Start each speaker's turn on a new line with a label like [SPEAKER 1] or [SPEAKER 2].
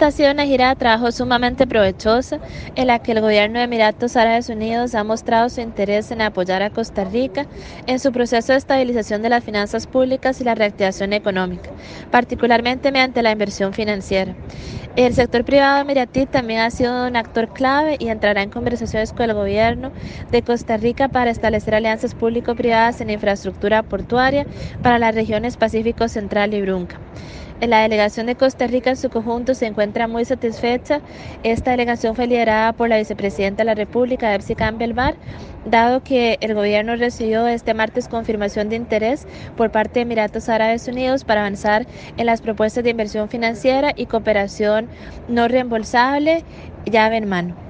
[SPEAKER 1] Esta ha sido una gira de trabajo sumamente provechosa en la que el gobierno de Emiratos Árabes Unidos ha mostrado su interés en apoyar a Costa Rica en su proceso de estabilización de las finanzas públicas y la reactivación económica, particularmente mediante la inversión financiera. El sector privado emiratí también ha sido un actor clave y entrará en conversaciones con el gobierno de Costa Rica para establecer alianzas público-privadas en infraestructura portuaria para las regiones Pacífico Central y Brunca. La delegación de Costa Rica en su conjunto se encuentra muy satisfecha. Esta delegación fue liderada por la vicepresidenta de la República, Epsi Campbell Bar, dado que el gobierno recibió este martes confirmación de interés por parte de Emiratos Árabes Unidos para avanzar en las propuestas de inversión financiera y cooperación no reembolsable llave en mano.